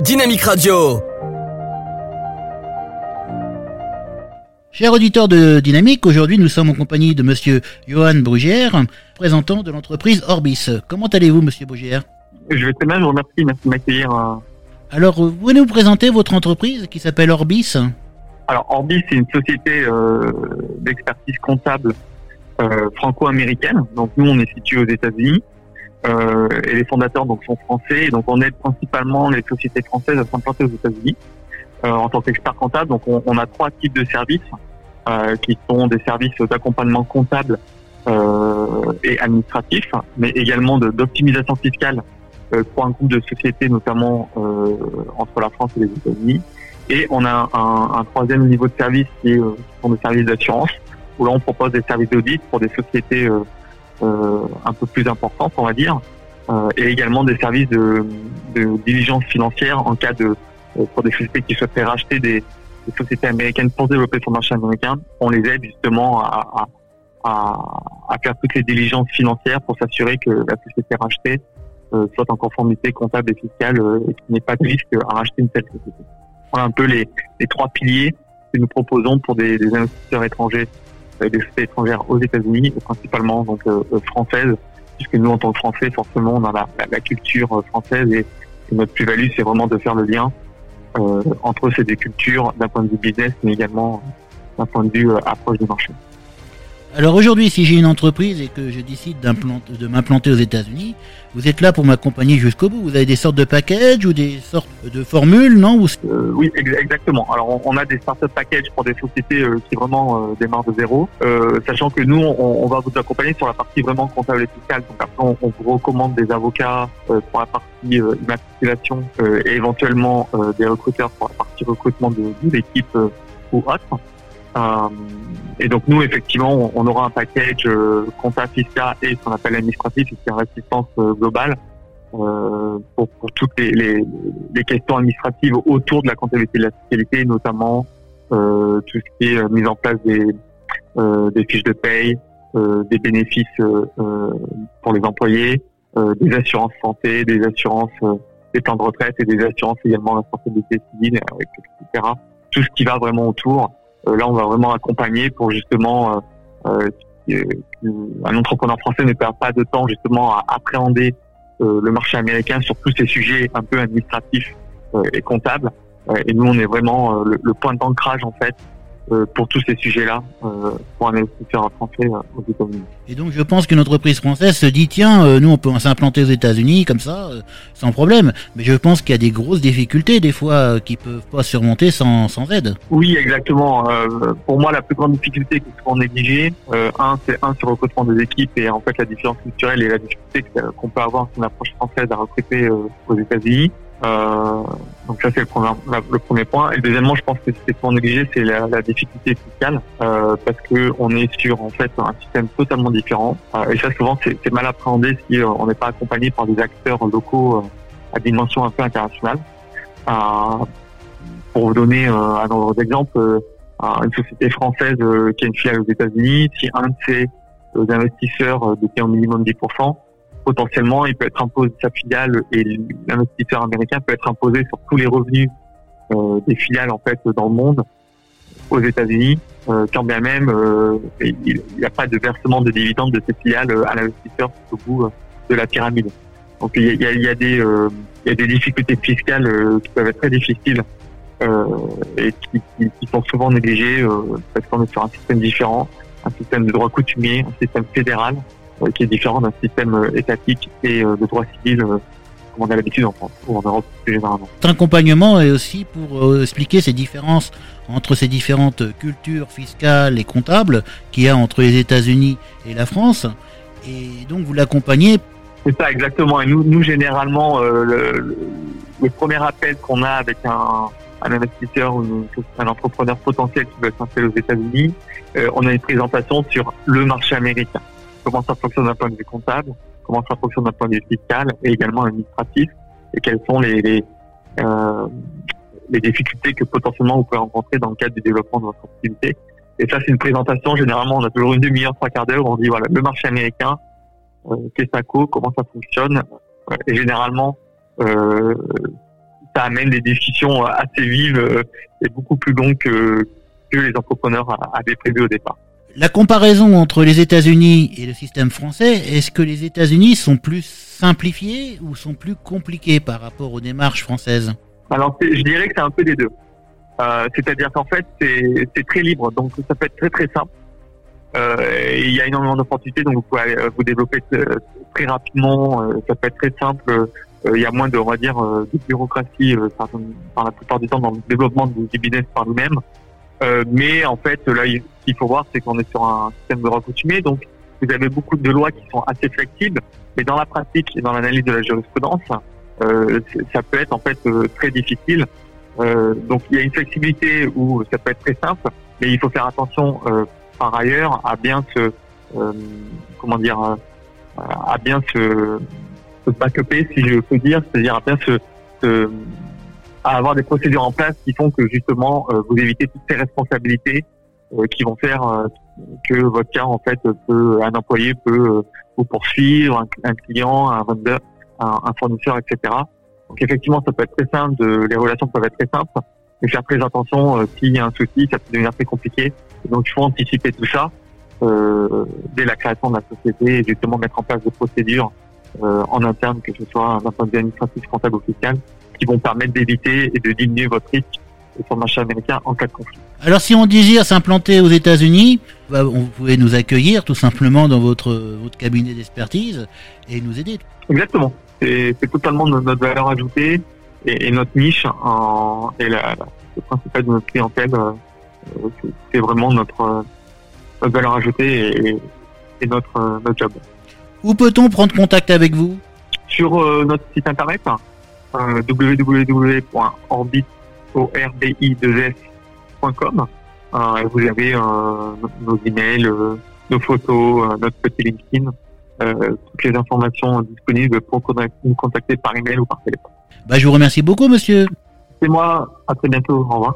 Dynamique Radio. Chers auditeurs de Dynamique, aujourd'hui nous sommes en compagnie de monsieur Johan Brugière, présentant de l'entreprise Orbis. Comment allez-vous, monsieur Brugière? Je vais très bien, je vous remercie, merci de m'accueillir. euh. Alors, vous pouvez nous présenter votre entreprise qui s'appelle Orbis? Alors, Orbis, c'est une société euh, d'expertise comptable euh, franco-américaine. Donc, nous, on est situé aux États-Unis. Euh, et les fondateurs donc sont français. Et donc, on aide principalement les sociétés françaises à s'implanter aux États-Unis euh, en tant qu'expert comptable. Donc, on, on a trois types de services euh, qui sont des services d'accompagnement comptable euh, et administratif, mais également d'optimisation fiscale euh, pour un groupe de sociétés, notamment euh, entre la France et les États-Unis. Et on a un, un troisième niveau de service qui, est, qui sont des services d'assurance, où là on propose des services d'audit pour des sociétés un peu plus importantes, on va dire, euh, et également des services de, de diligence financière en cas de euh, pour des sociétés qui souhaiteraient racheter des, des sociétés américaines pour développer son marché américain. On les aide justement à, à, à, à faire toutes les diligences financières pour s'assurer que la société rachetée euh, soit en conformité comptable et fiscale euh, et qu'il n'y ait pas de risque à racheter une telle société. Voilà un peu les, les trois piliers que nous proposons pour des, des investisseurs étrangers, euh, des sociétés étrangères aux États-Unis, principalement donc euh, euh, françaises, puisque nous en tant que Français, forcément, on a la, culture euh, française et, et notre plus-value, c'est vraiment de faire le lien entre ces deux cultures d'un point de vue business, mais également d'un point de vue approche du marché. Alors aujourd'hui, si j'ai une entreprise et que je décide de m'implanter aux États-Unis, vous êtes là pour m'accompagner jusqu'au bout. Vous avez des sortes de packages ou des sortes de formules, non Euh, oui, ex- exactement. Alors, on, a des startup packages pour des sociétés euh, qui vraiment euh, démarrent de zéro, sachant que nous, on, va vous accompagner sur la partie vraiment comptable et fiscale. Donc après, on, vous recommande des avocats pour la partie immatriculation et éventuellement des recruteurs pour la partie recrutement de, de l'équipe ou autre. Euh, et donc nous, effectivement, on, aura un package euh, comptable fiscal et ce qu'on appelle administratif, c'est une assistance euh, globale euh, pour, toutes les, questions administratives autour de la comptabilité de la fiscalité, notamment tout ce qui est mise en place des, fiches de paye, des bénéfices pour les employés, des assurances santé, des assurances des plans de retraite et des assurances également responsabilité civile, etc. Tout ce qui va vraiment autour. Euh, là, on va vraiment accompagner pour justement euh, euh, un entrepreneur français ne perd pas de temps justement à appréhender le marché américain sur tous ces sujets un peu administratifs et comptables. Et nous, on est vraiment le, le point d'ancrage en fait pour tous ces sujets-là euh, pour un investisseur français euh, aux États-Unis. Et donc je pense qu'une entreprise française se dit tiens, euh, nous on peut s'implanter aux États-Unis comme ça, euh, sans problème. Mais je pense qu'il y a des grosses difficultés des fois euh, qui peuvent pas surmonter sans, sans aide. Oui, exactement. Euh, pour moi, la plus grande difficulté qui est souvent négligée, euh, un, c'est un sur le recrutement des équipes et en fait la différence culturelle et la difficulté qu'on peut avoir sur une approche française à recruter euh, aux États-Unis. Euh, donc ça c'est le premier, la- le premier point. Et deuxièmement, je pense que ce qui est souvent négligé, c'est la, la difficulté fiscale euh, parce que on est sur en fait un système totalement différent. Euh, et ça souvent c'est c'est mal appréhendé si euh, on n'est pas accompagné par des acteurs locaux euh, à dimension un peu internationale. Euh, pour vous donner un ordre d'exemple, euh, à une société française qui a une filiale aux États-Unis, si un de ses investisseurs détient au minimum 10%, potentiellement il peut être imposé sa filiale et l'investisseur américain peut être imposé sur tous les revenus euh, des filiales en fait dans le monde aux États-Unis, euh, quand bien même euh, il n'y a pas de versement de dividendes de ces filiales à l'investisseur au bout de la pyramide. Donc il y a, des difficultés fiscales qui peuvent être très difficiles et qui, sont souvent négligées parce qu'on est sur un système différent, un système de droit coutumier, un système fédéral qui est différent d'un système euh, étatique et euh, de droit civil euh, comme on a l'habitude en France ou en Europe plus généralement. Votre accompagnement est aussi pour euh, expliquer ces différences entre ces différentes cultures fiscales et comptables qu'il y a entre les États-Unis et la France. Et donc vous l'accompagnez. C'est ça exactement. Et nous, nous généralement, euh, le, le- le premier appel qu'on a avec un, un investisseur ou un entrepreneur potentiel qui veut s'installer aux États-Unis, euh, on a une présentation sur le marché américain. Comment ça fonctionne d'un point de vue comptable, comment ça fonctionne d'un point de vue fiscal et également administratif, et quelles sont les, euh, les difficultés que potentiellement vous pouvez rencontrer dans le cadre du développement de votre activité. Et ça, c'est une présentation. Généralement, on a toujours une demi-heure, trois quarts d'heure. On dit voilà le marché américain, euh, qu'est-ce que ça coûte, comment ça fonctionne. Euh, Et généralement, euh, ça amène des discussions assez vives et beaucoup plus longues que, que les entrepreneurs avaient prévu au départ. La comparaison entre les États-Unis et le système français, est-ce que les États-Unis sont plus simplifiés ou sont plus compliqués par rapport aux démarches françaises? Alors, je dirais que c'est un peu des deux. Euh, c'est-à-dire qu'en fait, c'est très libre, donc ça peut être très très simple. Euh, il y a énormément d'opportunités, donc vous pouvez euh, vous développer très rapidement. ça peut être très simple. il y a moins de, on va dire, de bureaucratie par, la plupart du temps dans le développement du business par nous-mêmes. mais en fait, là, ce qu'il faut voir, c'est qu'on est sur un système de recoutumé, donc vous avez beaucoup de lois qui sont assez flexibles, mais dans la pratique et dans l'analyse de la jurisprudence, ça peut être en fait très difficile euh, donc il y a une flexibilité où ça peut être très simple, mais il faut faire attention euh, par ailleurs à bien se euh, comment dire à bien se, se backuper si je peux dire, c'est-à-dire à bien se, se, à avoir des procédures en place qui font que justement vous évitez toutes ces responsabilités qui vont faire que votre cas en fait peut un employé peut vous poursuivre, un, client, un vendeur, un, un fournisseur, etc. Donc effectivement, ça peut être très simple, de, les relations peuvent être très simples, mais faire très attention, euh, s'il y a un souci, ça peut devenir très compliqué. donc il faut anticiper tout ça euh, dès la création de la société et justement mettre en place des procédures euh, en interne, que ce soit d'un point de vue administratif, comptable ou fiscal, qui vont permettre d'éviter et de diminuer votre risque sur le marché américain en cas de conflit. Alors si on désire s'implanter aux États-Unis, bah, vous pouvez nous accueillir tout simplement dans votre, votre cabinet d'expertise et nous aider. Exactement c'est totalement notre valeur ajoutée et, notre niche en, et la, le principal de notre clientèle. Euh, c'est vraiment notre, notre, valeur ajoutée et, et notre, notre job. Où peut-on prendre contact avec vous? Sur euh, notre site internet euh, www.orbit.com. Euh, vous avez euh, nos emails, nos photos, notre petit LinkedIn. Euh, toutes les informations disponibles pour nous contacter par email ou par téléphone. Bah, je vous remercie beaucoup, monsieur. C'est moi. À très bientôt. Au revoir.